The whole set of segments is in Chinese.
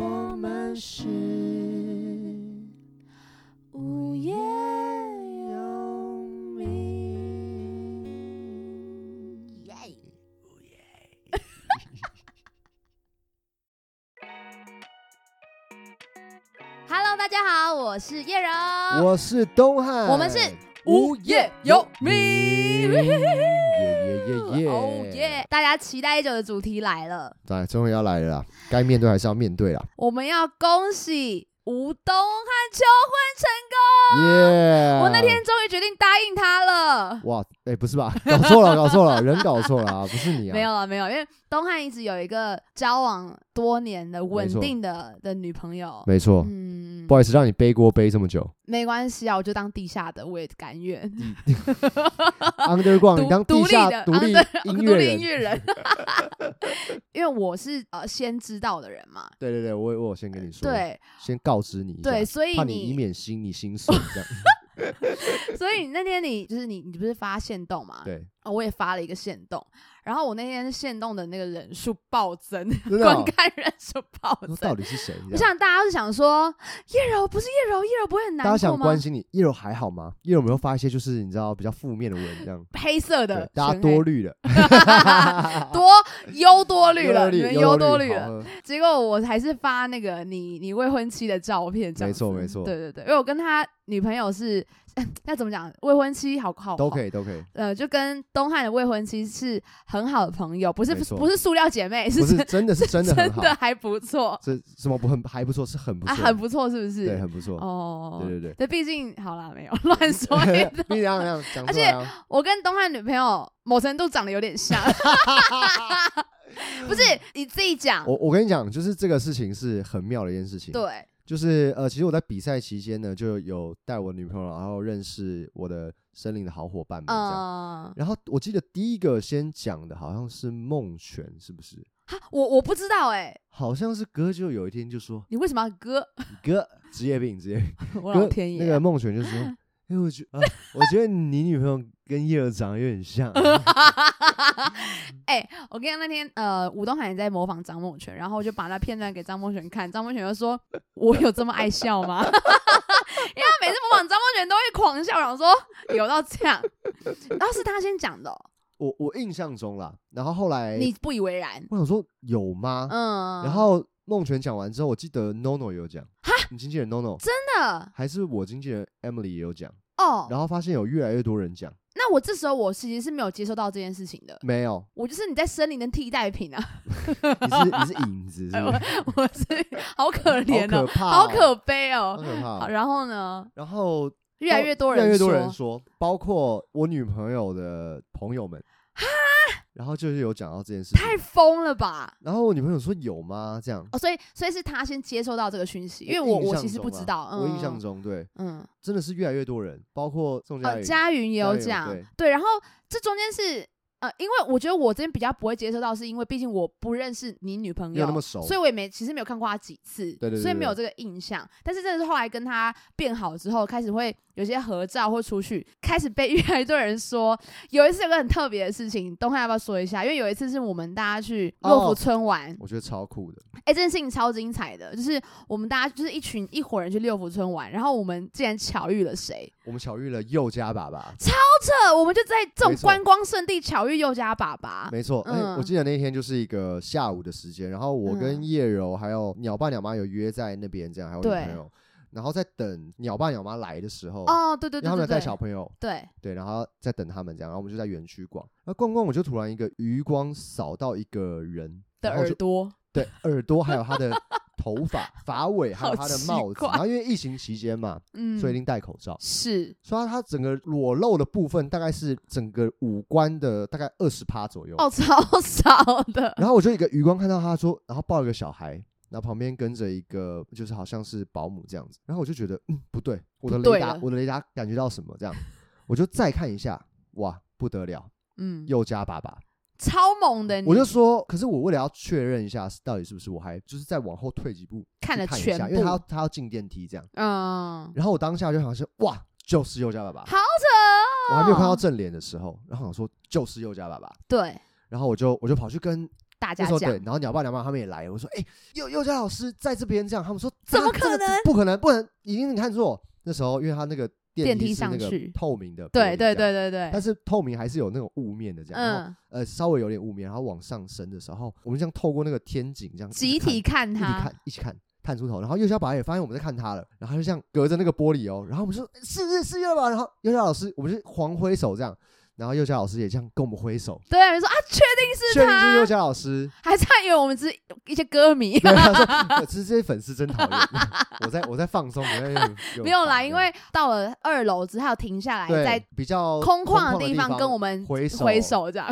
我们是无业游民。耶！Hello，大家好，我是叶柔，我是东汉，我们是无业游民 耶耶！大家期待已久的主题来了，对，终于要来了啦，该面对还是要面对啦，我们要恭喜吴东汉求婚成功。耶！我那天终于决定答应他了。哇，哎，不是吧？搞错了，搞错了，人搞错了啊，不是你啊？没有了，没有，因为东汉一直有一个交往多年的稳定的的女朋友。没错，嗯，不好意思，让你背锅背这么久没关系啊，我就当地下的，我也甘愿。Underground，你当地独立的下独立音独乐人，立音乐人，因为我是呃先知道的人嘛。对对对，我我先跟你说，，对先告知你对，，所以怕你以，免心你心碎这样，所以那天你就是你，你不是发现动嘛？对，哦，我也发了一个现动，然后我那天限动的那个人数暴增，观看人数暴增到。底是谁？我想大家是想说，叶柔不是叶柔，叶柔不会很难大家？想关心你，叶柔还好吗？叶柔有没有发一些就是你知道比较负面的文这样？黑色的，，大家多虑了，多忧多虑了，你们忧多虑了。结果我还是发那个你你未婚妻的照片，没错没错对对对，因为我跟他女朋友是，那怎么讲？未婚妻好好都可以。都可以，呃，就跟东汉的未婚妻是很好的朋友，不是不是塑料姐妹，不是真真的是真的真的还不错这什么不很还不错，是很不很不错，是不是？对，很不错，哦，对对对。对，毕竟好啦，没有乱说 一通。你这样这样讲而且我跟东汉女朋友某程度长得有点像，不是你自己讲，我我跟你讲，就是这个事情是很妙的一件事情。，对，就是呃，其实我在比赛期间呢，就有带我女朋友，然后认识我的森林的好伙伴们这样。嗯，然后我记得第一个先讲的好像是梦泉，是不是？哈我我不知道哎、好像是哥就有一天就说你为什么要哥？哥职业病职业病，我老天爷啊、那个梦泉就说，哎、我觉啊，我觉得你女朋友跟叶儿长得有点像。哎、我跟你讲，那天呃，吴东海也在模仿张梦泉，然后我就把那片段给张梦泉看，张梦泉就说：“我有这么爱笑吗？”因为他每次模仿张梦泉都会狂笑，然后说有到这样，然后是他先讲的哦、我我印象中啦，然后后来你不以为然，我想说有吗？嗯，然后梦泉讲完之后，我记得 NONO 也有讲，你经纪人 NONO 真的还是我经纪人 Emily 也有讲，哦，然后发现有越来越多人讲，那我这时候我其实是没有接受到这件事情的，没有，我就是你在森林的替代品啊，你是你是影子，是哎不是？我是好可怜哦，好可怕、好可悲好哦。可怕。然后呢，然后越来越多人越来越多人说，包括我女朋友的朋友们，然后就是有讲到这件事情。太疯了吧？然后我女朋友说有吗？这样，哦，所以所以是他先接收到这个讯息，因为我我我其实不知道，嗯，我印象中对，嗯，真的是越来越多人，包括宋佳呃，佳云也有讲对，对，然后这中间是呃，因为我觉得我这边比较不会接收到，是因为毕竟我不认识你女朋友有那么熟所以我也没其实没有看过她几次，对对对对所以没有这个印象。但是真的是后来跟她变好之后，开始会有些合照或出去，开始被越来越多人说。有一次有个很特别的事情，东汉要不要说一下？因为有一次是我们大家去洛福哦村玩，我觉得超酷的。哎、这件事情超精彩的，就是我们大家就是一群一伙人去六福村玩，然后我们竟然巧遇了谁？我们巧遇了佑家爸爸，超扯我们就在这种观光圣地巧遇佑家爸爸。没错，哎、嗯我记得那天就是一个下午的时间，然后我跟嗯叶柔还有鸟爸鸟妈有约在那边，这样还有女朋友，然后在等鸟爸鸟妈来的时候，哦，对对对对他们有带，小朋友，对，对，然后在等他们这样，然后我们就在园区逛，那逛逛我就突然一个余光扫到一个人的耳朵，对耳朵还有他的头发发尾，还有他的帽子，然后因为疫情期间嘛，嗯，所以一定戴口罩。是所以他整个裸露的部分大概是整个五官的大概二十趴左右。哦，超少的，然后我就一个余光看到他说，然后抱一个小孩，然后旁边跟着一个就是好像是保姆这样子，然后我就觉得嗯不对，我的雷达我的雷达感觉到什么？这样，我就再看一下，哇不得了，嗯，佑家爸爸，超猛的，我就说，可是我为了要确认一下到底是不是，我还就是再往后退几步看了看一下，全部，因为他要他要进电梯这样，嗯，然后我当下就想说哇就是佑家爸爸，好。扯哦，我还没有看到正脸的时候，然后想说就是佑家爸爸。对，然后我就我就跑去跟大家讲。然后鸟爸鸟妈他们也来，我说哎，幼幼教老师在这边这样，他们说怎么可能？不可能，不能，已经你看错。那时候因为他那个电梯是那个透明的，对对，对对对。但，是透明还是有那种雾面的这样，然后嗯，呃稍微有点雾面，然后往上升的时候，我们这样透过那个天井这样集体看他看一起看，一起看。探出头，然后幼小爸也发现我们在看他了，然后他就这样隔着那个玻璃哦，然后我们说是是是幼吧，然后幼小老师我们就狂挥手这样，然后幼小老师也这样跟我们挥手，对，你说啊，确定是确定是幼他，佳老师，还差以为我们是一些歌迷，对，他说呃 其实这些粉丝真讨厌，我在我在放松，我在用 没有啦，因为到了二楼之后停下来，对在比较空旷的的地方跟我们挥手挥手这样，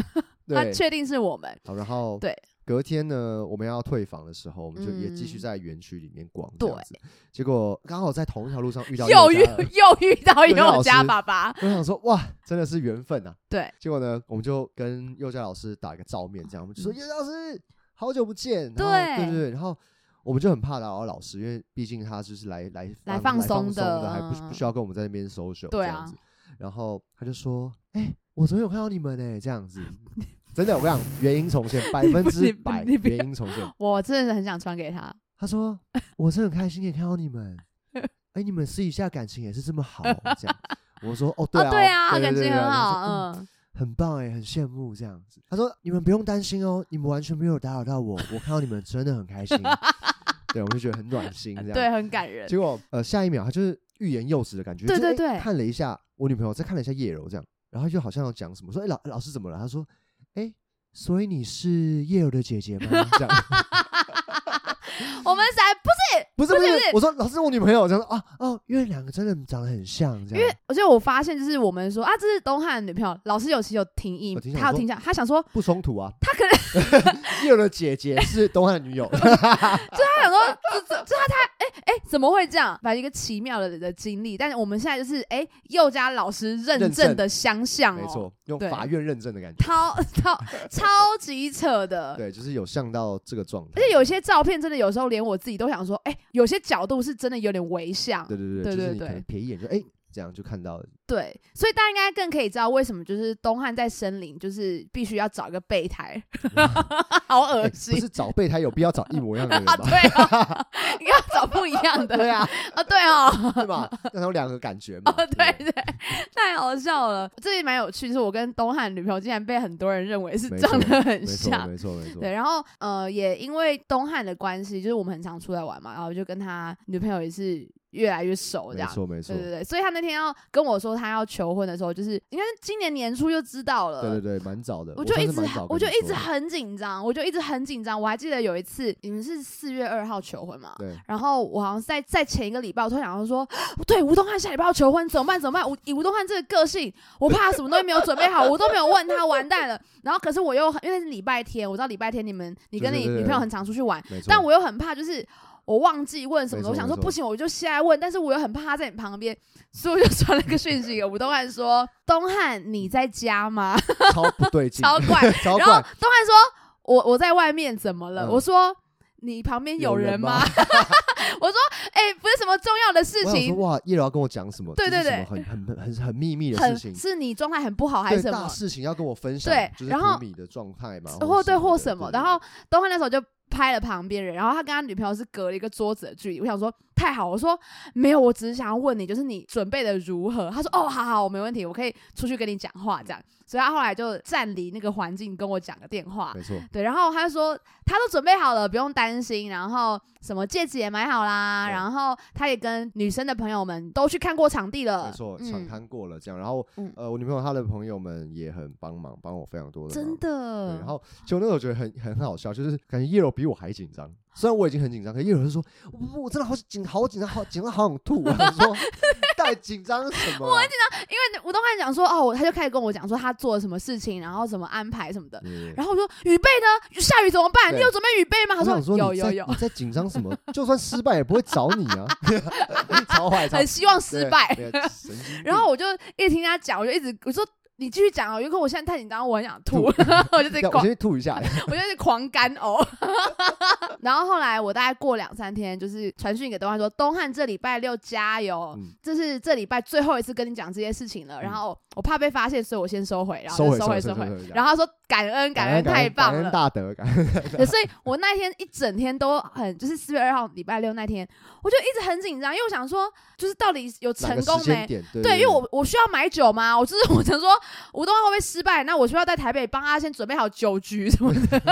他对，确定是我们，好，然后对。隔天呢，我们要退房的时候，我们就也继续嗯在园区里面逛，对。结果刚好在同一条路上遇到又遇又遇到佑佳老佑家师爸爸，我想说，哇，真的是缘分啊！对，结果呢，我们就跟幼教老师打一个照面，这样我们就说：“嗯佑佳老师，好久不见。”对对对对，然后我们就很怕打扰老师，因为毕竟他就是来来来放放松的，的还不嗯不需要跟我们在那边 social 对啊这样子。然后他就说：“哎，我昨天有看到你们呢，这样子。”真的，我跟你讲，原因重现，百分之百原因重现。我真的是很想传给他，他说：“我真的很开心可以看到你们，哎，你们私底下感情也是这么好，这样。”我说：“哦，对啊，哦，对啊，对感情很。好，嗯嗯，很棒哎，很羡慕这样子。他说：“你们不用担心哦，你们完全没有打扰到我，我看到你们真的很开心。”对，我就觉得很暖心这样。对，很感人，结果呃，下一秒他就是欲言又止的感觉。对对对看了一下我女朋友，再看了一下叶柔这样，然后就好像要讲什么，说：“哎，老老师怎么了？”他说：“哎，所以你是叶柔的姐姐吗？” 这样。我们才不是，不是不是我说老师我女朋友这样说啊哦，因为两个真的长得很像，这样。因为而且我发现就是我们说啊，这是东汉的女朋友，老师有其实有听意有听，想说他有听下，他想说不冲突啊。他可能 叶柔的姐姐是东汉女友，他想说这这这他他哎哎怎么会这样？反正一个奇妙的的经历，但是我们现在就是哎佑家老师认认证证的相像哦，没错，用法院认证的感觉。超超 超级扯的，对，就是有像到这个状态。而且有些照片真的有时候连我自己都想说，哎、有些角度是真的有点微像，对对对，对对就是你可能对瞥一眼就哎，这样就看到了。对，所以大家应该更可以知道为什么就是东汉在森林就是必须要找一个备胎，好恶哎心不是找备胎有必要找一模一样的人啊！对啊，应该要找不一样的，对啊，啊，对哦。对吧？那有两个感觉嘛。哦，对对，太好笑了，这也蛮有趣。就是我跟东汉女朋友竟然被很多人认为是没长得很像，没错没错。对，然后呃，也因为东汉的关系，就是我们很常出来玩嘛，然后就跟他女朋友也是越来越熟这没样。错没错对。对对，所以他那天要跟我说他要求婚的时候，就是应该是今年年初就知道了。对对对，蛮早的。我就一直我就一直很紧张，我就一直很紧张。我还记得有一次，你们是四月二号求婚嘛？对然后我好像在在前一个礼拜，我突然想到说，对，吴东汉下礼拜要求婚，怎么办？怎么办？吴以吴东汉这个个性，我怕他什么东西没有准备好，我都没有问他，完蛋了。然后可是我又因为是礼拜天，我知道礼拜天你们你跟你女朋友很常出去玩，但我又很怕就是。我忘记问什么了，我想说不行，我就现在问，但是我又很怕他在你旁边，所以我就传了个讯息给吴东汉说：“东汉你在家吗？” 超不对劲，超怪 超然后。东汉说：“我我在外面，怎么了？”嗯我说：“你旁边有人吗？” 我说：“哎、不是什么重要的事情，哇，叶柔要跟我讲什么？对对对很很很很秘密的很事情，是你状态很不好还是什么？事情要跟我分享，对然后你的状态嘛，或对或什么？然后东汉那时候就拍了旁边人，然后他跟他女朋友是隔了一个桌子的距离。我想说太好，我说没有，我只是想要问你，就是你准备的如何？他说哦，好好，我没问题，我可以出去跟你讲话这样。所以他后来就站离那个环境跟我讲个电话，没错，对，然后他就说他都准备好了，不用担心。然后什么戒指也买好啦，然后他也跟女生的朋友们都去看过场地了，没错，嗯场看过了这样，然后嗯呃，我女朋友她的朋友们也很帮忙，帮我非常多的真。的。然后其实我那时候觉得很很好笑，就是感觉叶柔比我还紧张。虽然我已经很紧张，可叶柔就说：“我我真的好紧，好紧张，好紧张，好想吐。”我想说，到底紧张什么啊？因为吴东汉讲说哦，他就开始跟我讲说他做了什么事情，然后怎么安排什么的。然后我说雨备呢？下雨怎么办？你有准备雨备吗？他说有有有你在紧张什么？就算失败也不会找你啊！超坏，超很希望失败。然后我就一直听他讲，我就一直我说你继续讲哦，因为我现在太紧张，我很想吐，我就在要我狂先吐一下。我就是狂干呕。然后后来我大概过两三天，就是传讯给东汉说，东汉这礼拜六加油，嗯这是这礼拜最后一次跟你讲这些事情了。然后我怕被发现，所以我先收回，然后就收回收回。然后他说感恩感恩太棒感恩了。大德，感恩，所以我那天一整天都很，就是四月二号礼拜六那天，我就一直很紧张，因为我想说，就是到底有成功没？对对，因为我我需要买酒嘛，我就是我想说，吴东汉会不会失败？那我需要在台北帮他先准备好酒局什么的。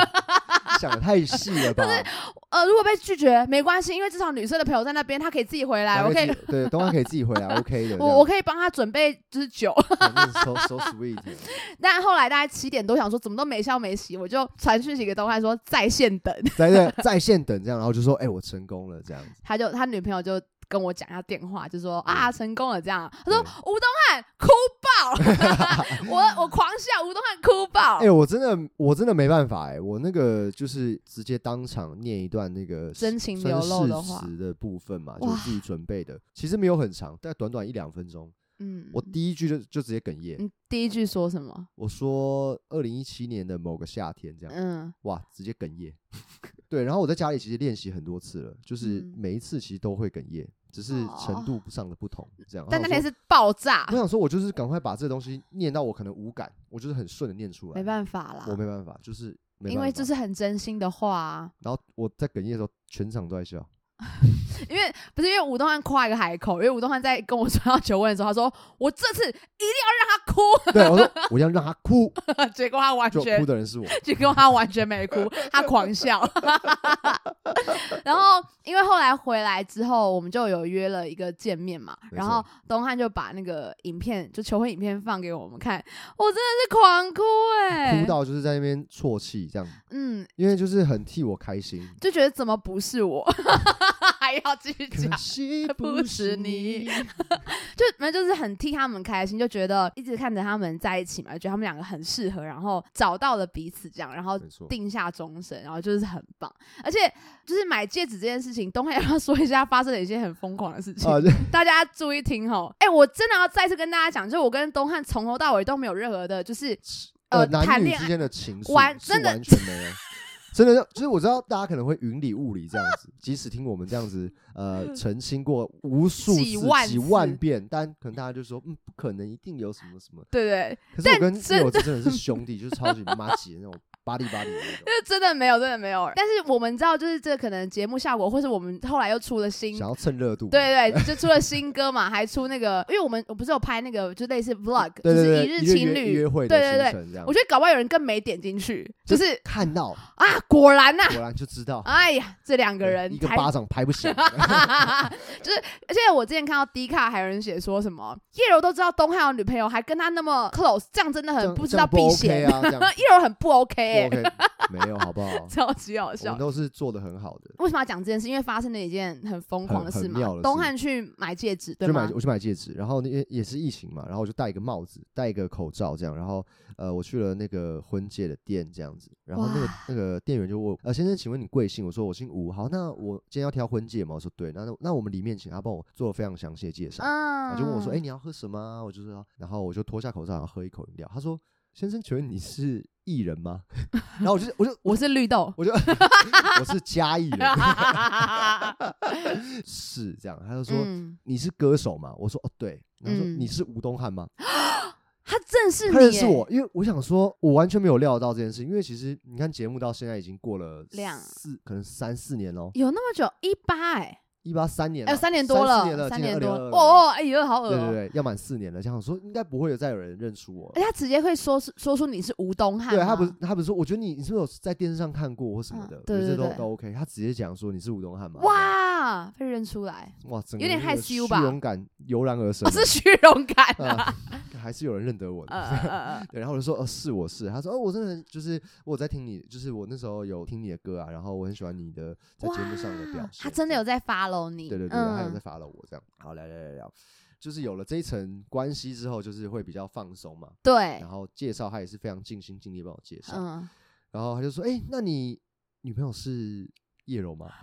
想的太细了吧？呃，如果被拒绝没关系，因为至少女生的朋友在那边，她可以自己回来，我可以对，东汉可以自己回来，OK 的。我我可以帮他准备就是酒。反正 so so sweet，但后来大概七点多想说怎么都没消没息，我就传讯息给东汉说在线等，在在在线等这样，然后就说，哎，我成功了这样子。他就他女朋友就。跟我讲一下电话，就说啊成功了这样。他说对吴东汉哭爆，我我狂笑，吴东汉哭爆。哎、我真的我真的没办法哎、我那个就是直接当场念一段那个真情流露的话。的部分嘛，就是自己准备的，其实没有很长，大概短短一两分钟。嗯，我第一句就就直接哽咽，你第一句说什么？我说二零一七年的某个夏天这样，嗯，哇，直接哽咽。对，然后我在家里其实练习很多次了，就是嗯。每一次其实都会哽咽，只是程度上的不同这样。但那天是爆炸我，想说，我就是赶快把这东西念到我可能无感，我就是很顺的念出来。没办法啦我，没办法，就是没因为这是很真心的话啊。然后我在哽咽的时候，全场都在笑。因为不是因为吴东汉夸一个海口，因为吴东汉在跟我说要求婚的时候，他说我这次一定要让他哭，对，我说我要让他哭，结果他完全哭的人是我。结果他完全没哭，他狂笑。然后因为后来回来之后，我们就有约了一个见面嘛，然后东汉就把那个影片，就求婚影片放给我们看，我真的是狂哭哎、哭到就是在那边啜泣，这样，嗯，因为就是很替我开心。就觉得怎么不是我，还要继续可讲。不不是是你你，就反正就是很替他们开心，就觉得一直看着他们在一起嘛，觉得他们两个很适合，然后找到了彼此这样，然后。定下终身，然后就是很棒。而且就是买戒指这件事情，东汉要不要说一下发生了一些很疯狂的事情？啊，大家注意听哦！哎、我真的要再次跟大家讲，就是我跟东汉从头到尾都没有任何的，就是呃，谈恋爱女之间的情愫是完真的完全没有。真的，就是我知道大家可能会云里雾里这样子，即使听我们这样子呃澄清过无数次、几万几万遍，但可能大家就说，嗯，不可能，一定有什么什么。对对，可是我跟真室友真的是兄弟，就是超级妈姐那种巴黎巴里的那种。就真的没有，真的没有。但是我们知道，就是这可能节目效果，或是我们后来又出了新想要蹭热度，对对，就出了新歌嘛，还出那个，因为我们我不是有拍那个，就类似 vlog，就是一日情侣约会对对对我，觉得搞不好有人更没点进去，就是看到啊，果然呐、果然就知道，哎呀，这两个人才一个巴掌拍不响。就是，而且我之前看到 D 卡还有人写说什么叶柔都知道东汉有女朋友，还跟他那么 close，这样真的很不知道避嫌。叶柔很不 OK OK，没有好不好？超级好我笑们。都是做的很好的。为什么要讲这件事？因为发生了一件很疯狂的事嘛。很很妙的事东汉去买戒指，对吗？就买我去买戒指，然后那也也是疫情嘛，然后我就戴一个帽子，戴一个口罩这样，然后呃我去了那个婚戒的店这样子，然后那个哇那个店员就问我呃先生，请问你贵姓？我说我姓吴，好，那我今天要挑婚戒吗？我说对，那那那我们里面请他帮我做了非常详细的介绍，嗯，他就问我说，哎、你要喝什么啊？我就说，然后我就脱下口罩，然后喝一口饮料。他说，先生，请问你是艺人吗？然后我就我就 我是绿豆。我就我是嘉义人，是这样。他就说、嗯，你是歌手吗？我说哦对。然后说、嗯你是吴东汉吗？他正是他你耶，认识我，因为我想说，我完全没有料到这件事，因为其实你看节目到现在已经过了两四，可能三四年喽，有那么久，一八哎，一八三年了，哎，三年多了，三年多，2022哦哦，哎呦，好恶哦。对对对，要满四年了，这样说应该不会有再有人认出我了而。且他直接会说出说出你是吴东汉，对他不是他不是说，我觉得你你是不是有在电视上看过或什么嗯的？对对对都都 OK。他直接讲说你是吴东汉嘛？哇，被认出来，哇，整有点害羞吧虚荣感油然而生我，是虚荣感啊，啊，还是有人认得我呃的。然后我就说，哦，是我是，他说，哦，我真的就是我在听你，就是我那时候有听你的歌啊，然后我很喜欢你的在节目上的表现。他真的有，在 follow 你，对对对，他有在嗯 follow 我这样。好，来来来聊，就是有了这一层关系之后，就是会比较放松嘛。对然，后介绍他也是非常尽心尽力帮我介绍。嗯，然后他就说：“哎、那你女朋友是叶柔吗？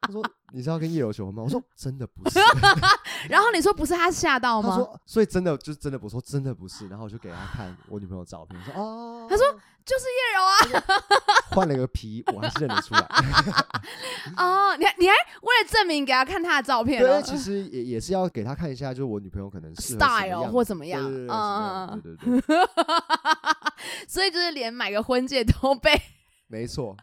他说你是要跟叶柔求婚吗？我说真的不是。然后你说不是他吓到吗？他说所以真的就是真的不是，我说真的不是。然后我就给他看我女朋友照片，说哦，他说就是叶柔啊。换了个皮，我还是认得出来。哦，你还你还为了证明给他看他的照片对，哦其实也也是要给他看一下，就是我女朋友可能适合什么，style 或怎么样对对对，嗯什么样嗯对对对，所以就是连买个婚戒都被没错，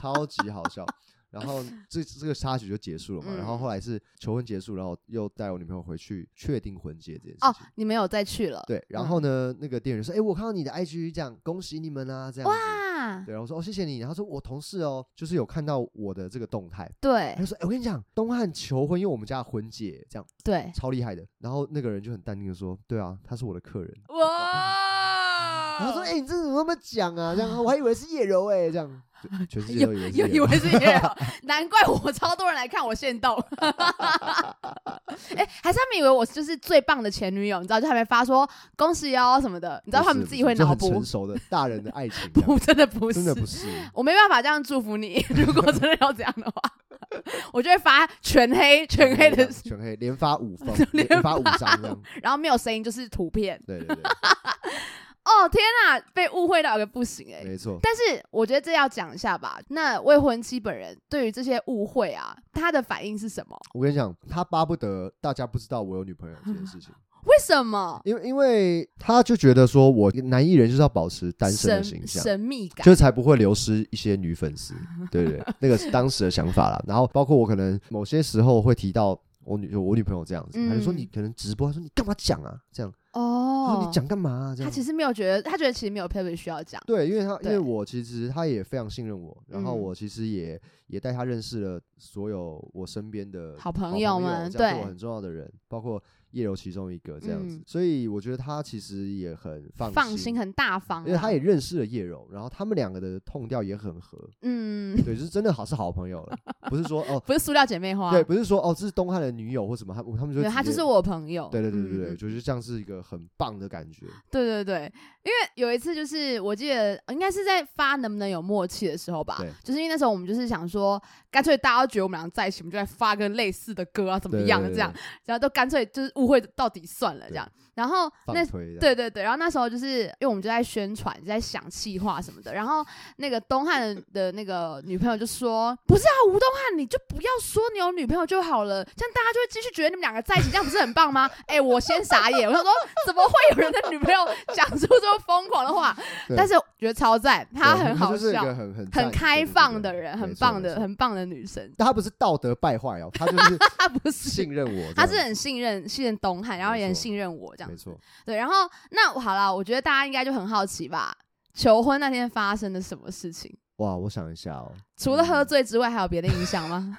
超级好笑。然后这这个插曲就结束了嘛，然后嗯后来是求婚结束，然后又带我女朋友回去确定婚戒这件事哦。，你没有再去了？对，然后呢，那个店员说：“哎，我看到你的 IG，这样恭喜你们啊，这样子。”哇，对，然后我说：“哦，谢谢你。”然后说：“我同事哦，就是有看到我的这个动态。”对他就说：“哎，我跟你讲，东汉求婚因为我们家的婚戒，这样对，超厉害的。”然后那个人就很淡定的说：“对啊，他是我的客人。”哇，然后说：“哎、你这怎么那么讲啊？这样我还以为是叶柔哎、这样就全世界都以为以。为是 难怪我超多人来看我现动。哎、还是他们以为我就是最棒的前女友，你知道，就还没发说恭喜哦什么的，你知道他们自己会脑补就很成，熟的大人的爱情 不，真的不是，真的不是。我没办法这样祝福你。如果真的要这样的话，我就会发全黑全黑的，全黑，连发五封，连连发五张。然后没有声音，就是图片。对对对，哦天啊，被误会到一个不行哎、没错。但是我觉得这要讲一下吧。那未婚妻本人对于这些误会啊，他的反应是什么？我跟你讲，他巴不得大家不知道我有女朋友这件事情，为什么？因为因为他就觉得说我男艺人就是要保持单身的形象。神秘感，就才不会流失一些女粉丝，对不对？那个是当时的想法啦。然后包括我可能某些时候会提到我女我女朋友这样子，他就说嗯你可能直播，他说你干嘛讲啊？这样，他哦说你讲干嘛啊？这样。他其。实没有觉得，他觉得其实没有特别需要讲。对，因为他因为我其实他也非常信任我，然后嗯。我其实也也带他认识了所有我身边的好朋朋友们对。我很重要的人，包括叶柔其中一个这样子。嗯，所以我觉得他其实也很放放心，很大方啊，因为他也认识了叶柔，然后他们两个的痛调也很合，嗯，对，就是真的好是好朋友了，不是说哦，不是塑料姐妹花，对，不是说哦这是东汉的女友或什么，他他们就他就是，我朋友。对对对对对，就是这样是一个很棒的感觉，对对对，因为有一次就是我记得应该是在发能不能有默契的时候吧，就是因为那时候我们就是想说，干脆大家都觉得我们俩在一起，我们就来发个类似的歌啊，怎么样这样，然后都干脆就是误会到底算了这样。然后那对对对，然后那时候就是因为我们就在宣传，就在想气话什么的。然后那个东汉的的那个女朋友就说：“不是啊，吴东汉，你就不要说你有女朋友就好了，这样大家就会继续觉得你们两个在一起，这样不是很棒吗？” 哎，我先傻眼，我想说怎么会有人的女朋友讲出这么疯狂的话？但是我觉得超赞，他很好笑很很很开放的人，很棒的很棒的女生。但他不是道德败坏哦，她就是 她不是，信任我，她是很信任信任东汉，然后也很信任我这样没。错。对，然后那好了，我觉得大家应该就很好奇吧，求婚那天发生了什么事情？哇，我想一下哦，除了喝嗯醉之外，还有别的影响吗？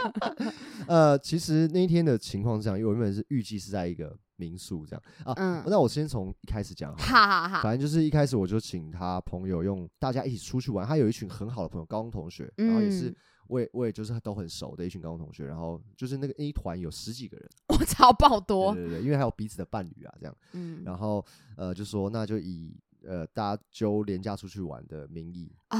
呃，其实那一天的情况是这样，因为我原本是预计是在一个民宿这样啊。嗯，那我先从一开始讲好了，哈哈哈，反正就是一开始我就请他朋友用大家一起出去玩，他有一群很好的朋友，高中同学，然后也是嗯我也我也就是都很熟的一群高中同学，然后就是那个那一团有十几个人，我操，爆多，对对对，因为还有彼此的伴侣啊这样，嗯。然后呃就说那就以呃大家揪廉价出去玩的名义。啊，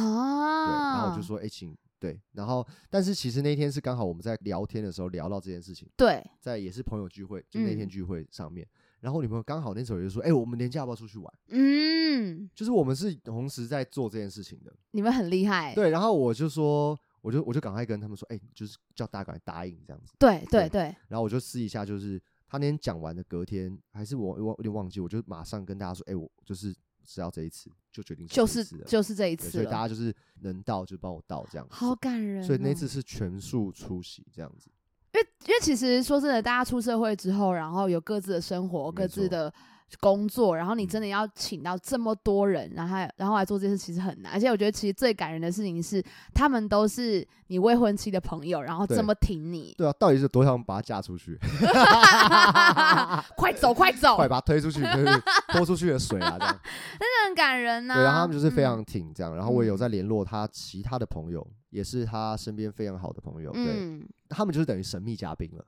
对，啊，然后我就说哎、请对，然后但是其实那天是刚好我们在聊天的时候聊到这件事情，对，在也是朋友聚会，就那天嗯。聚会上面，然后女朋友刚好那时候就说哎、我们廉价要不要出去玩？嗯，就是我们是同时在做这件事情的。你们很厉害，对，然后我就说，我就我就赶快跟他们说，哎、就是叫大家赶快答应这样子。对对对对，然后我就试一下，就是他那天讲完的隔天，还是我我有点忘记，我就马上跟大家说，哎、我就是只要这一次，就决定就是就是这一次所以大，家就是能到就帮我到这样子。好感人哦。所以那次是全数出席这样子。因为因为其实说真的，大家出社会之后，然后有各自的生活、各自的工作，然后你嗯。真的要请到这么多人，然后然后来做这件事，其实很难。而且我觉得其实最感人的事情是，他们都是你未婚妻的朋友，然后这么挺你，对啊，到底是多想把她嫁出去，快 走快走，快把她推出去，就是泼出去的水啊，这样。真的很感人呐、对，然后他们就是非嗯。常挺这样，然后我也有嗯。在联络他其他的朋友，也是他身边非常好的朋友，对，嗯，他们就是等于神秘嘉宾了，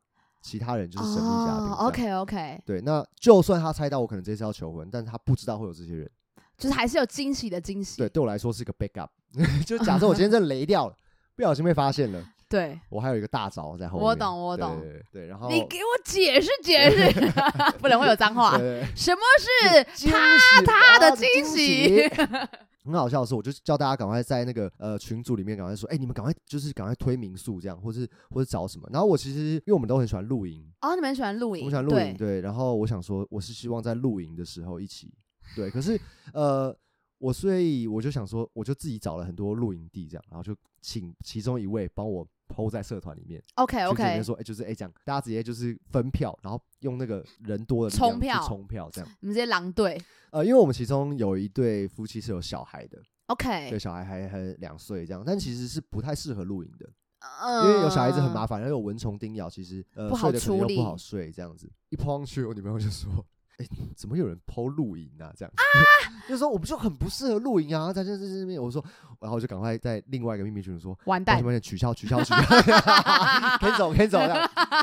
其他人就是神秘嘉宾。OK OK，对，那就算他猜到我可能这次要求婚，但是他不知道会有这些人，就是还是有惊喜的惊喜。对，对我来说是一个 backup，就假设我今天真的雷掉了，不小心被发现了，对，我还有一个大招在后面。我懂我懂对然后你给我解释解释，不能会有脏话。什么是他他的啊惊喜喜？很好笑的是，我就叫大家赶快在那个呃群组里面赶快说，哎、你们赶快就是赶快推民宿这样，或是或者找什么。然后我其实因为我们都很喜欢露营，哦，你们喜欢露营？我喜欢露营，对。然后我想说，我是希望在露营的时候一起，对。可是呃，我所以我就想说，我就自己找了很多露营地这样，然后就请其中一位帮我 PO 在社团里面。OK OK，里面 OK，说，哎、就是哎，这样大家直接就是分票，然后用那个人多的冲票冲票这样。你们这些狼队呃，因为我们其中有一对夫妻是有小孩的，OK，对小孩还还两岁这样，但其实是不太适合露营的，嗯因为有小孩子很麻烦，然后有蚊虫叮咬，其实呃不好睡的可能处理又不好睡这样子。一抛上去，我女朋友就说：“哎、怎么有人偷露营啊？”这样，啊 就说我们就很不适合露营啊，在这在这边，我说，然后我就赶快在另外一个秘密群说。完蛋抱歉，抱歉，取消，取消，取消，可以走，可以走，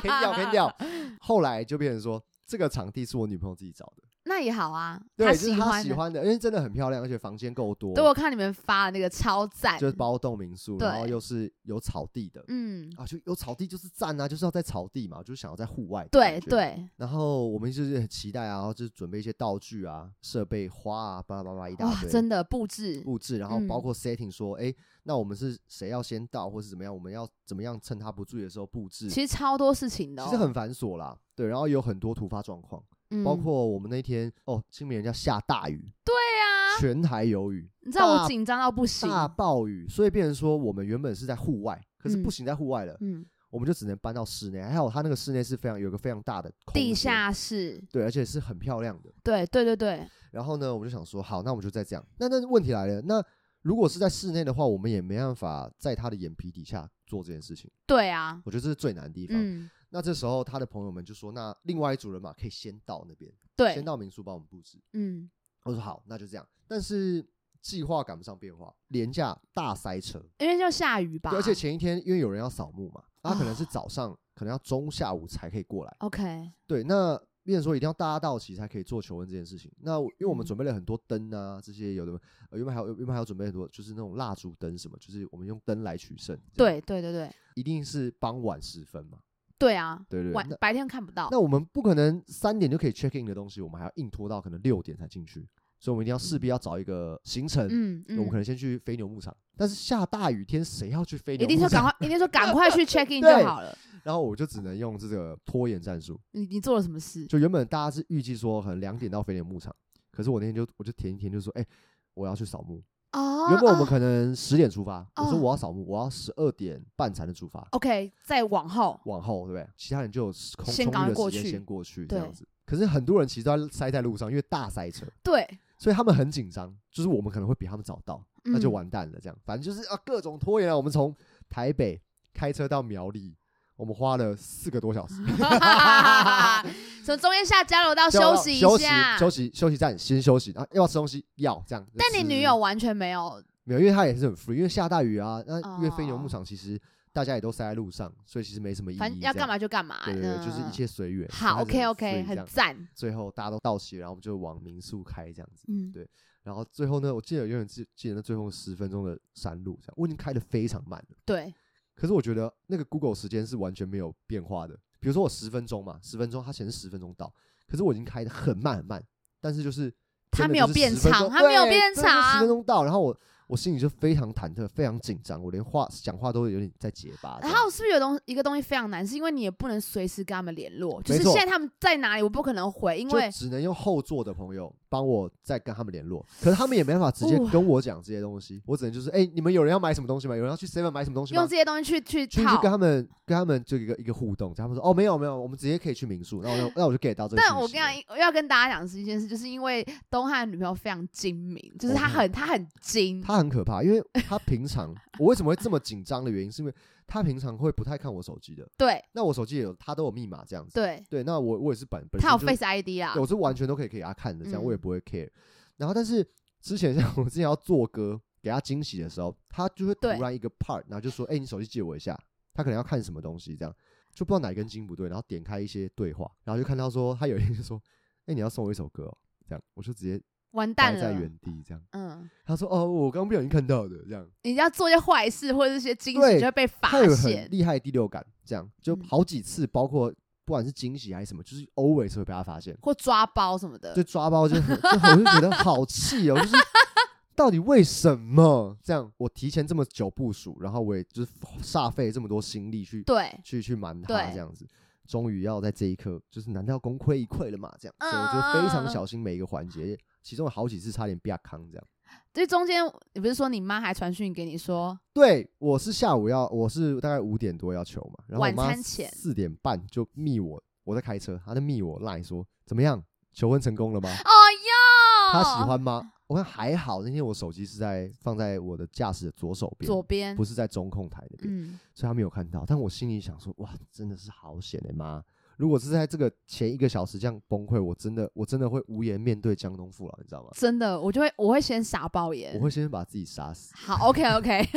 可以掉，可以掉。后来就变成说，这个场地是我女朋友自己找的，那也好啊，对，就是她喜欢的。因为真的很漂亮，而且房间够多，对，我看你们发的那个超赞，就是包栋民宿，然后又是有草地的，嗯，啊，就有草地就是赞啊，就是要在草地嘛，就是想要在户外。对。对，然后我们就是很期待啊，然后就是准备一些道具啊、设备、花啊，巴拉巴拉一大哇，堆。真的布置，布置，然后包嗯括 setting 说，哎、那我们是谁要先到，或是怎么样？我们要怎么样趁他不注意的时候布置？其实超多事情的哦，其实很繁琐啦，对，然后有很多突发状况，嗯包括我们那天哦，清明人家下大雨，对啊，全台有雨，你知道我紧张到不行，大暴雨，所以变成说我们原本是在户外，可是嗯不行在户外了，嗯，我们就只能搬到室内。还有他那个室内是非常有一个非常大的空地，下室，对，而且是很漂亮的。对对对对，然后呢，我们就想说，好，那我们就再这样。那那问题来了，那如果是在室内的话，我们也没办法在他的眼皮底下做这件事情。对啊，我觉得这是最难的地方。嗯，那这时候他的朋友们就说，那另外一组人马可以先到那边，对先，到民宿帮我们布置。嗯，我说好，那就这样。但是计划赶不上变化，廉价大塞车，因为就下雨吧，对，而且前一天因为有人要扫墓嘛，他可能是哦早上，可能要中下午才可以过来。OK，对，那变成说一定要大家到齐才可以做求婚这件事情。那我因为我们嗯准备了很多灯啊，这些有的，呃，原本还有原本还有准备很多，就是那种蜡烛灯什么，就是我们用灯来取胜。对对对对一定是傍晚时分嘛。对啊，对对晚白天看不到，那我们不可能三点就可以 check in 的东西，我们还要硬拖到可能六点才进去，所以我们一定要势必要找一个行程。嗯嗯，我们可能先去飞牛牧场，但是下大雨天谁要去飞牛一定牧？说赶快，一定说赶快去 check in 对就好了。然后我就只能用这个拖延战术。你你做了什么事？就原本大家是预计说可能两点到飞牛牧场，可是我那天就我就填一填就说，哎、我要去扫墓。哦，原本我们哦可能十点出发，我说哦我要扫墓，我要十二点半才能出发，OK，再往后，往后对不对？其他人就有空先充裕的赶过去时间先过去这对样子。可是很多人其实都在塞在路上，因为大塞车，对，所以他们很紧张，就是我们可能会比他们早到，那就嗯完蛋了。这样，反正就是啊各种拖延啊。我们从台北开车到苗栗，我们花了四个多小时。从中间下交流道休息一下。休息休息站先休息，然后要不要吃东西？要这样。但你女友完全没有，没有，因为她也是很 free，因为下大雨啊，那因为飞牛牧哦场其实大家也都塞在路上，所以其实没什么意义。反正要干嘛？就干嘛。对对对，就是一嗯切随缘。好，OK OK，很赞。最后大家都到齐，然后我们就往民宿开这样子。嗯，对然后最后呢，我记得永远记记得那最后十分钟的山路，这样我已经开的非常慢了。对，可是我觉得那个 Google 时间是完全没有变化的。比如说我十分钟嘛，十分钟它显示十分钟到，可是我已经开的很慢很慢，但是就是它没有变10分钟长它没有变真的就十分钟到，然后我我心里就非常忐忑，非常紧张，我连话讲话都有点在结巴。然后是不是有东一个东西非常难？是因为你也不能随时跟他们联络，就是现在他们在哪里，我不可能回，因为只能用后座的朋友帮我再跟他们联络，可是他们也没办法直接跟我讲这些东西，我只能就是哎、你们有人要买什么东西吗？有人要去 Seven 买什么东西吗用？这些东西去去去跟。他们跟他们就一个一个互动，他们说哦没有没有，我们直接可以去民宿，那我就那我就 get 到这个。但我跟你讲，我要跟大家讲是一件事，就是因为东汉的女朋友非常精明，就是她很她很精，他很可怕，因为他平常我为什么会这么紧张的原因，是因为他平常会不太看我手机的，对那我手机也有他都有密码这样子，对，对，那我我也是本本他有 Face ID 啦对，，我是完全都可以给他看的，这样我也嗯不会 care。然后，但是之前像我之前要做歌给他惊喜的时候，他就会突然一个 part，然后就说：“哎、你手机借我一下。”他可能要看什么东西，这样就不知道哪根筋不对，然后点开一些对话，然后就看到说他有一天就说：“哎、你要送我一首歌、哦。”这样我就直接完蛋了。在原地这样。嗯，他说：“哦，我刚不小心看到的，这样。”你要做一些坏事或者是一些惊喜，就会被发他有现很。厉害第六感，这样就嗯好几次，包括不管是惊喜还是什么，就是 always 会被他发现。或抓包什么的就，抓包就很，就我就觉得好气哦，就是 到底为什么这样？我提前这么久部署，然后我也就是煞费这么多心力去对，去去瞒他这样子，终于要在这一刻，就是难道要功亏一篑了嘛？这样，所以我就非常小心每一个环节，其中有好几次差点被他康这样。这中间你不是说你妈还传讯给你说，对，我是下午要，我是大概五点多要求嘛，然后我晚妈餐前四点半就密我，我在开车，她在密我赖说怎么样，求婚成功了吗？哦哟，她喜欢吗？我看还好，那天我手机是在放在我的驾驶的左手边，左边不，是在中控台那边，嗯，所以她没有看到。但我心里想说，哇，真的是好险哎、妈！如果是在这个前一个小时这样崩溃，我真的我真的会无颜面对江东父老，你知道吗？真的，我就会我会先傻爆眼我。会先把自己杀死。好，OK OK，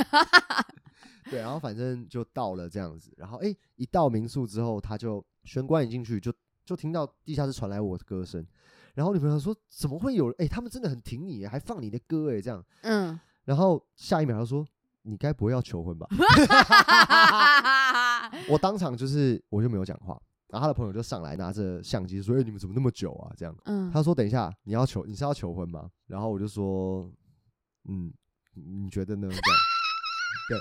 对，然后反正就到了这样子，然后哎、一到民宿之后，他就玄关一进去就就听到地下室传来我的歌声，然后女朋友说怎么会有人？哎、他们真的很挺你耶，还放你的歌哎这样，嗯，然后下一秒他说你该不会要求婚吧？我当场就是我就没有讲话，然后他的朋友就上来拿着相机说哎、你们怎么那么久啊这样，嗯，他说等一下你要求你是要求婚吗？然后我就说嗯你觉得呢这样。对，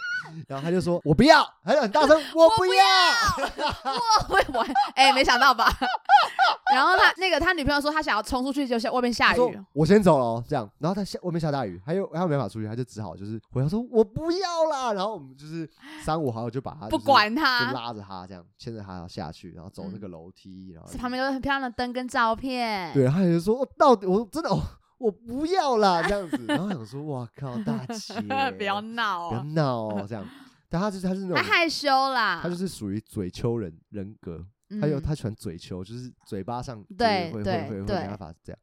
然后他就说：“我不要！”还有很大声：“我不要！” 我会玩，哎，没想到吧？然后他那个他女朋友说他想要冲出去，就下外面下雨，我先走了哦，这样，然后他下外面下大雨，他又他又没法出去，他就只好就是回答说我不要啦，然后我们就是 三五好友就把他不就是就管他，拉着他这样牵着他要下去，然后走那嗯。个楼梯，然后是旁边都是很漂亮的灯跟照片，对，他也就说哦到底我真的哦我不要啦这样子，然后想说哇靠大姐 不要闹不要哦，闹哦这样，但他就是他是那种他害羞啦，他就是属于嘴丘人人格，嗯他有他喜欢嘴球，就是嘴巴上会会会会没办法这样，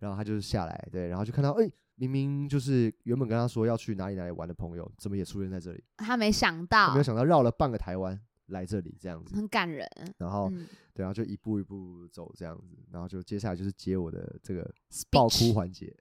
然后他就是下来，对，然后就看到哎、明明就是原本跟他说要去哪里哪里玩的朋友，怎么也出现在这里？他没想？到没有，想到绕了半个台湾来这里这样子，很感人，然后、嗯。对，然后就一步一步走这样子，然后就接下来就是接我的这个爆哭环节，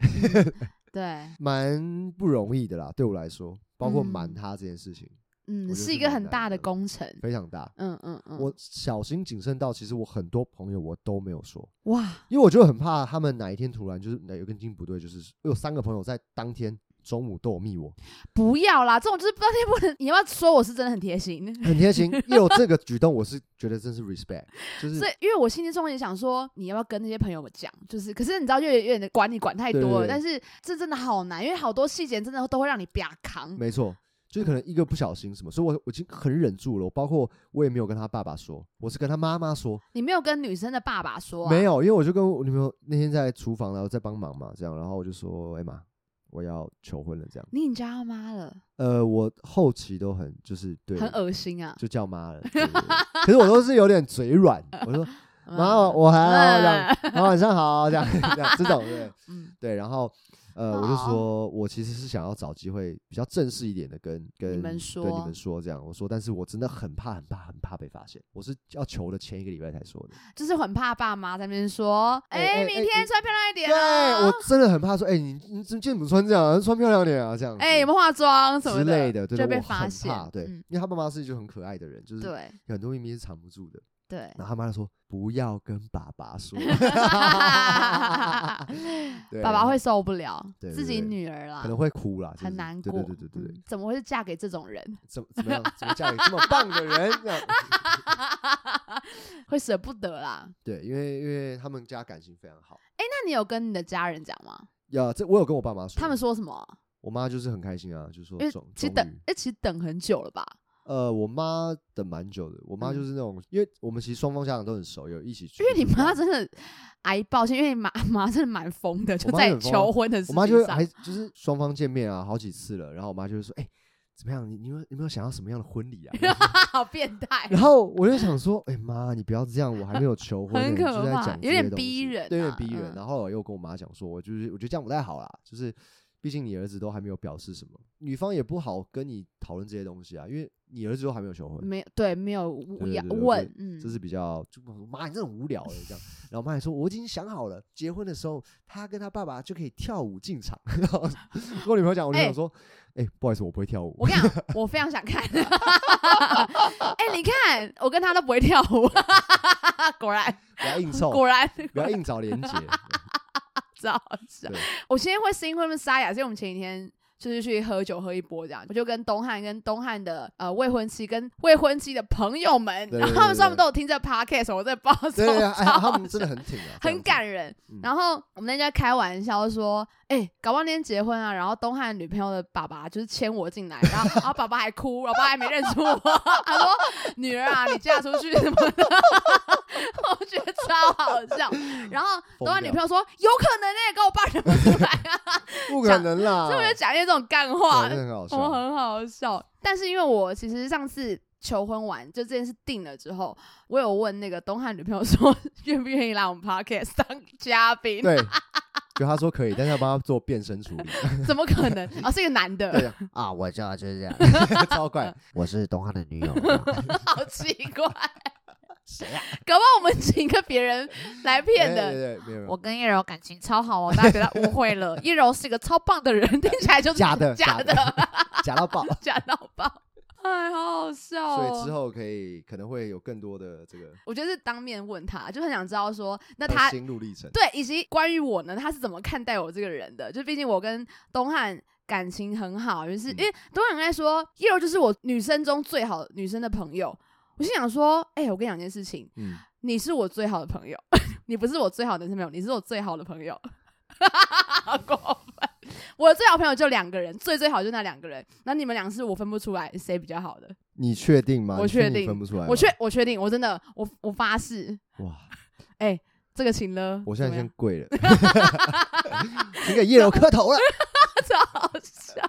对，蛮不容易的啦，对我来说，包括嗯。瞒他这件事情嗯，我觉得是是一个很大的工程，非常大。嗯嗯嗯，我小心谨慎到，其实我很多朋友我都没有说，哇，因为我就很怕他们哪一天突然就是哪有根筋不对，就是我有三个朋友在当天中午都有密我，不要啦，这种就是不知道贴不能，你要不要说我是真的很贴心？很贴心。一有这个举动，我是觉得真是 respect，就 是所以，因为我心里中也想说，你要不要跟那些朋友们讲？就是，可是你知道，越越的管你管太多了，但是这真的好难，因为好多细节真的都会让你啪扛。没错，就是可能一个不小心什么，所以我我已经很忍住了。我包括我也没有跟他爸爸说，我是跟他妈妈说，你没有跟女生的爸爸说、啊？没，有，因为我就跟我女朋友那天在厨房，然后在帮忙嘛，这样，然后我就说，哎、妈，我要求婚了，这样。你已经叫他妈了，呃，我后期都很就是对，很恶心啊！就叫妈了。可是我都是有点嘴软，我说 妈，我还要这样，妈晚上好这样这样这种对 嗯，对，然后呃，我就说我其实是想要找机会比较正式一点的跟跟你们对你们说这样，我说但是我真的很怕很怕很怕被发现，我是要求的前一个礼拜才说的，就是很怕爸妈在那边说，哎明天穿漂亮一点对啊，我 真的很怕说，哎、你你今天怎么穿这样啊？穿漂亮点啊，这样子，哎、有没有化妆什么之类的，对就对，我很被发现，对，嗯。因为他爸妈是一个很可爱的人，就是对。很多秘密是藏不住的。对，然后他妈就说不要跟爸爸说，对爸爸会受不了对对自己女儿啦，可能会哭啦，就是很难过。对对对对对怎么会是嫁给这种人？怎么怎么样？怎么嫁给这么棒的人？这样会舍不得啦。对，因为因为他们家感情非常好。那你有跟你的家人讲吗？有，这我有跟我爸妈说，他们说什么啊？我妈就是很开心啊，就说因为终其实等哎，其实等很久了吧？呃，我妈等蛮久的。我妈嗯就是那种，因为我们其实双方家长都很熟，有一起去。因为你妈真，的挨抱歉，因为你妈妈真的蛮疯的，就在求婚的事我妈就情上还。就是双方见面啊，好几次了。然后我妈就会说：“哎，怎么样？你你们有没有想要什么样的婚礼啊？” 好变态 然后我就想说，哎、妈，你不要这样，我还没有求婚就可怕在讲这有点逼人对，有啊点逼人。嗯然后我又跟我妈讲说，我就是我觉得这样不太好啦，就是毕竟你儿子都还没有表示什么，女方也不好跟你讨论这些东西啊，因为你儿子都还没有求婚，没有对没有要对对对问，嗯，这是比较就妈，你这很无聊的这样。然后我妈还说我已经想好了，结婚的时候他跟他爸爸就可以跳舞进场。然后跟我女朋友讲，我女朋友说，哎、不好意思，我不会跳舞。我跟你讲，我非常想看。哎、你看，我跟他都不会跳舞，果然不要硬凑，果然不要硬找连结。知道是对。我今天会声音会那么沙哑，是因为我们前几天。就是去喝酒喝一波这样，我就跟东汉跟东汉的呃未婚妻跟未婚妻的朋友们，然后他们说他们都有听这 podcast，我在报对对对，哎，超他们真的很挺啊，很。感人。嗯然后我们那天开玩笑说，哎、搞不好那天结婚啊，然后东汉女朋友的爸爸就是牵我进来，然后然后爸爸还哭，然后爸爸还没认出我，他说女儿啊，你嫁出去什么的，我觉得超好笑。然后东汉女朋友说，有可能呢、跟我爸认不出来啊，不可能啦，所以我就讲一些这种干话我。很好笑。但是因为我其实上次求婚完，就这件事定了之后，我有问那个东汉女朋友说，愿不愿意来我们 podcast 当嘉宾？对，就他说可以，但是要帮他做变身处理。怎么可能？哦，是一个男的对的，啊，我知道就是这样。超怪。我是东汉的女友，好奇怪。谁呀？搞不好我们请一个别人来骗的。对 对对，没有没有。我跟叶柔感情超好哦，大家不要误会了。叶柔是一个超棒的人，听起来就是假的假的，假到爆。假到爆。哎，好好笑哦！所以之后可以可能会有更多的这个我觉得是当面问他，就很想知道说，那呃他心路历程。对，以及关于我呢，他是怎么看待我这个人的？就毕竟我跟东汉感情很好，就是、嗯因为东汉在说叶柔就是我女生中最好的女生的朋友。我心想说，哎、我跟你讲一件事情，嗯，你是我最好的朋友，你不是我最好的男生朋友，你是我最好的朋友。好 过分！我的最好朋友就两个人，最最好就那两个人。那你们俩是我分不出来谁比较好的。你确定吗？我确定分不出来。我确我确定，我真的我我发誓，哇！哎这个情了。我现在先跪了，你给叶柔磕头了。超好笑。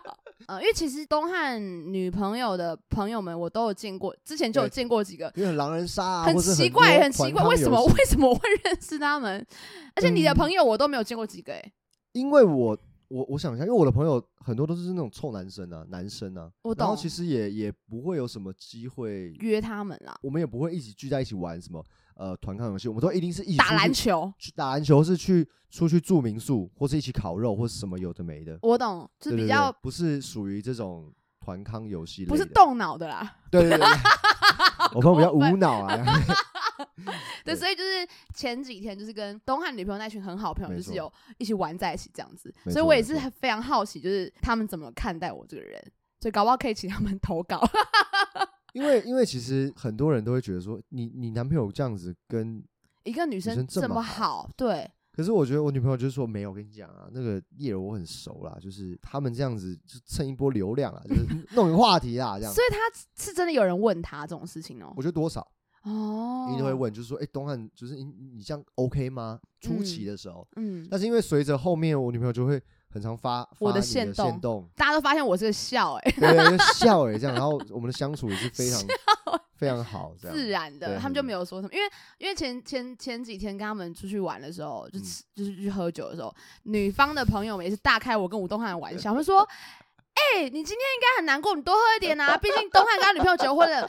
呃，因为其实东汉女朋友的朋友们，我都有见过，之前就有见过几个，因为很狼人杀啊，很奇怪，多很奇怪，为什么为什么我会认识他们？而且你的嗯朋友我都没有见过几个、欸，因为我我我想一下，因为我的朋友很多都是那种臭男生啊，男生啊，我懂然后其实也也不会有什么机会，约他们啦，我们也不会一起聚在一起玩什么呃团康游戏，我们都一定是一起打出去篮球。去打篮球，是去出去住民宿，或是一起烤肉，或是什么有的没的，我懂，就是对对比较不是属于这种团康游戏类的，不是动脑的啦。对对对对，我朋友比较无脑啊，对，对所以就是前几天就是跟东汉女朋友那群很好的朋友，就是有一起玩在一起这样子，所以我也是很非常好奇，就是他们怎么看待我这个人，所以搞不好可以请他们投稿。因为因为其实很多人都会觉得说，你你男朋友这样子跟，一个女生生这这么么好好，对，可是我觉得我女朋友就是说没有，我跟你讲啊，那个叶柔我很熟啦，就是他们这样子就蹭一波流量啊，就是弄个话题啊，这样 所。以他是真的有人问他这种事情哦、我觉得多少哦，一定会，问，就是说，哎、东汉，就是你你这样 OK 吗？初期嗯的时候，嗯，但是因为随着后面我女朋友就会很常发我的发你的限动，大家都发现我是个笑哎、对 笑哎、这样，然后我们的相处也是非常非常好，自然的，他们就没有说什么，因为因为前前前几天跟他们出去玩的时候，就嗯、就是去喝酒的时候，女方的朋友们也是大开我跟吴东汉的玩笑，他们说。哎、你今天应该很难过，你多喝一点啊！毕竟东汉跟他女朋友结婚了，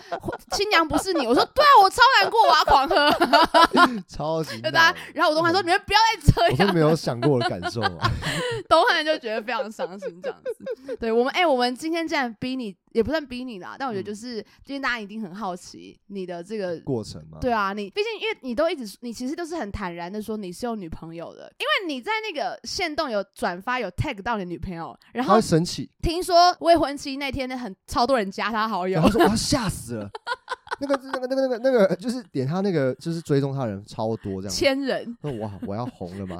新娘不是你。我说对啊，我超难过，我要狂喝。超级大家，然后我东汉说：“你们不要再这样。我都没有想过我的感受啊。东汉就觉得非常伤心，这样子。对我们，哎、我们今天竟然逼你，也不算逼你啦，但我觉得嗯。就是，今天大家一定很好奇你的这个过程嘛，对啊，你毕竟因为你都一直，你其实都是很坦然的说你是有女朋友的，因为你在那个线动有转发有 tag 到你女朋友，然后他会生气，听说未婚妻那天呢很超多人加他好友然，后说哇吓死了，那个那个那个那个那个就是点他那个就是追踪他的人超多这样，千人那哇我要红了吗？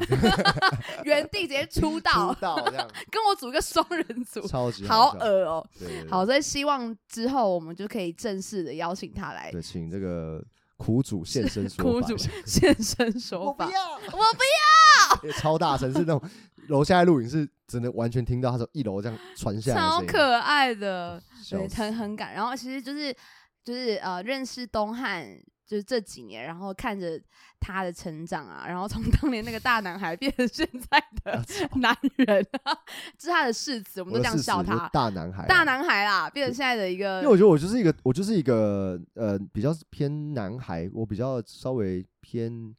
原地直接出 道出，道这样，跟我组一个双人组，超级好笑，恶哦、好，所以希望之后我们就可以正式的邀请他来对，请这个苦主现身说法苦主现身说法。我不要，我不要超大声，是那种楼下的录影是真的完全听到他从一楼这样传下来的超，可爱的，对，很很感。然后其实就是就是呃，认识东汉就是这几年，然后看着他的成长啊，然后从当年那个大男孩变成现在的男人啊，这是他的誓词，我们都这样笑他，大男孩啊，大男孩啦，变成现在的一个因为我觉得我就是一个，我就是一个呃比较偏男孩，我比较稍微偏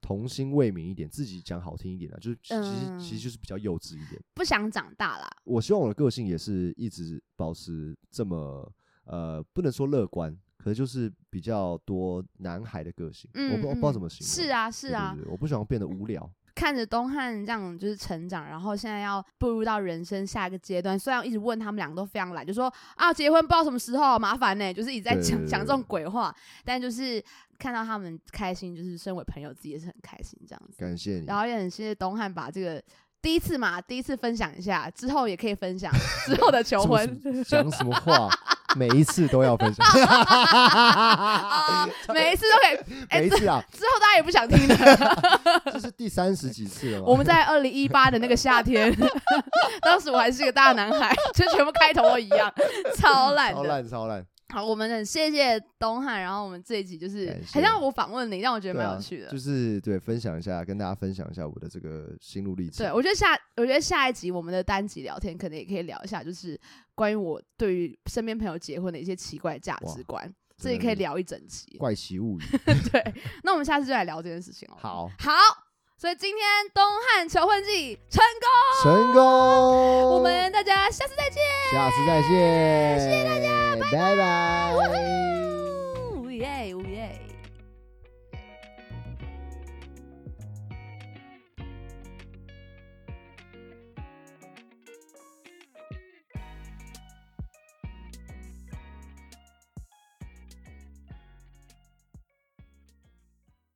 童心未泯一点，自己讲好听一点啊，就是其实、其实嗯就是比较幼稚一点。不想长大啦。我希望我的个性也是一直保持这么呃，不能说乐观，可能就是比较多男孩的个性。嗯，我不我不知道嗯怎么形容。是啊，是对啊，我不喜欢变得无聊。看着东汉这样就是成长，然后现在要步入到人生下一个阶段。虽然一直问他们两个都非常懒，就说啊结婚不知道什么时候，麻烦呢、就是一直在讲讲这种鬼话。但就是看到他们开心，就是身为朋友自己也是很开心这样子。感谢你然。后也很谢谢东汉把这个第一次嘛，第一次分享一下，之后也可以分享之后的求婚。讲什么话，每一次都要分享。啊，每一次都可以，哎每一次啊，之后大家也不想听了。这是第三十几次了嘛。我们在二零一八的那个夏天，当时我还是个大男孩，就全部开头都一样，超烂。超烂超烂，好，我们很谢谢东汉，然后我们这一集就是很像我访问你，让我觉得蛮有趣的。就是对分享一下，跟大家分享一下我的这个心路历程。对，我觉得下，我觉得下一集我们的单集聊天，可能也可以聊一下，就是关于我对于身边朋友结婚的一些奇怪价值观，这也可以聊一整集。怪奇物语，对，那我们下次就来聊这件事情哦。好，好，所以今天东汉求婚季成功。成功，我们大家下次再见，下次再见，谢谢大家，拜拜。